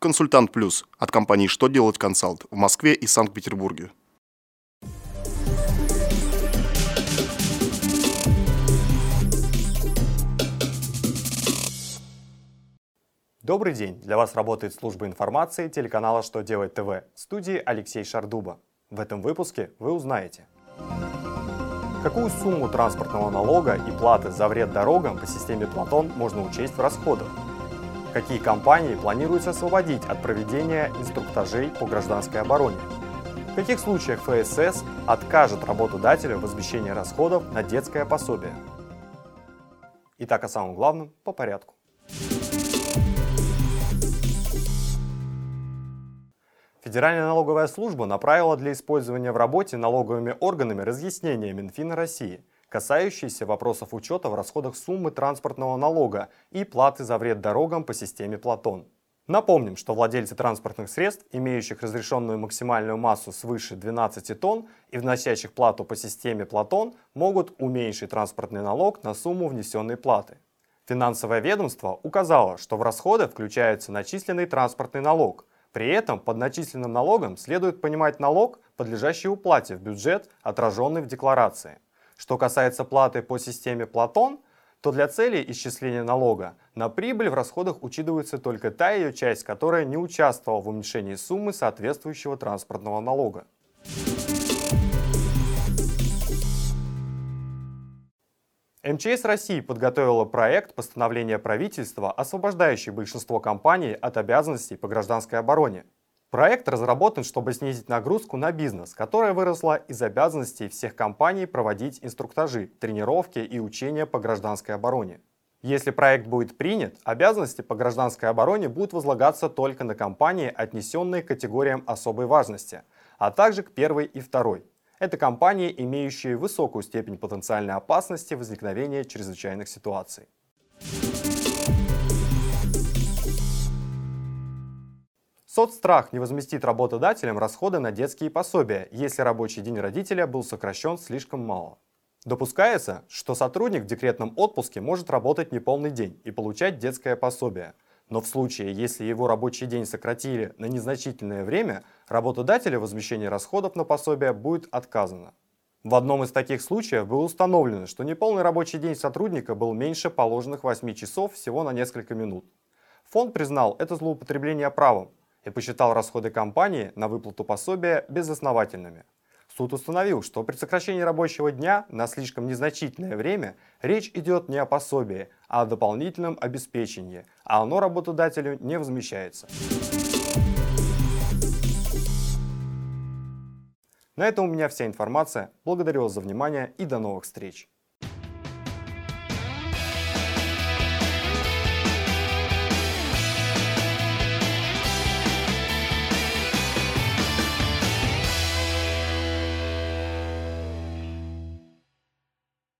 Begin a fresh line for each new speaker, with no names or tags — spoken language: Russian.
Консультант Плюс от компании «Что делать консалт» в Москве и Санкт-Петербурге.
Добрый день! Для вас работает служба информации телеканала «Что делать ТВ» в студии Алексей Шардуба. В этом выпуске вы узнаете Какую сумму транспортного налога и платы за вред дорогам по системе Платон можно учесть в расходах? Какие компании планируется освободить от проведения инструктажей по гражданской обороне? В каких случаях ФСС откажет работодателю в возмещении расходов на детское пособие? Итак, о самом главном по порядку. Федеральная налоговая служба направила для использования в работе налоговыми органами разъяснения Минфина России, касающиеся вопросов учета в расходах суммы транспортного налога и платы за вред дорогам по системе Платон. Напомним, что владельцы транспортных средств, имеющих разрешенную максимальную массу свыше 12 тонн и вносящих плату по системе Платон, могут уменьшить транспортный налог на сумму внесенной платы. Финансовое ведомство указало, что в расходы включается начисленный транспортный налог, при этом под начисленным налогом следует понимать налог, подлежащий уплате в бюджет, отраженный в декларации. Что касается платы по системе Платон, то для целей исчисления налога на прибыль в расходах учитывается только та ее часть, которая не участвовала в уменьшении суммы соответствующего транспортного налога. МЧС России подготовила проект постановления правительства, освобождающий большинство компаний от обязанностей по гражданской обороне. Проект разработан, чтобы снизить нагрузку на бизнес, которая выросла из обязанностей всех компаний проводить инструктажи, тренировки и учения по гражданской обороне. Если проект будет принят, обязанности по гражданской обороне будут возлагаться только на компании, отнесенные к категориям особой важности, а также к первой и второй. Это компании, имеющие высокую степень потенциальной опасности возникновения чрезвычайных ситуаций. Соцстрах не возместит работодателям расходы на детские пособия, если рабочий день родителя был сокращен слишком мало. Допускается, что сотрудник в декретном отпуске может работать неполный день и получать детское пособие – но в случае, если его рабочий день сократили на незначительное время, работодателю возмещение расходов на пособие будет отказано. В одном из таких случаев было установлено, что неполный рабочий день сотрудника был меньше положенных 8 часов всего на несколько минут. Фонд признал это злоупотребление правом и посчитал расходы компании на выплату пособия безосновательными. Суд установил, что при сокращении рабочего дня на слишком незначительное время речь идет не о пособии, а о дополнительном обеспечении, а оно работодателю не возмещается. На этом у меня вся информация. Благодарю вас за внимание и до новых встреч.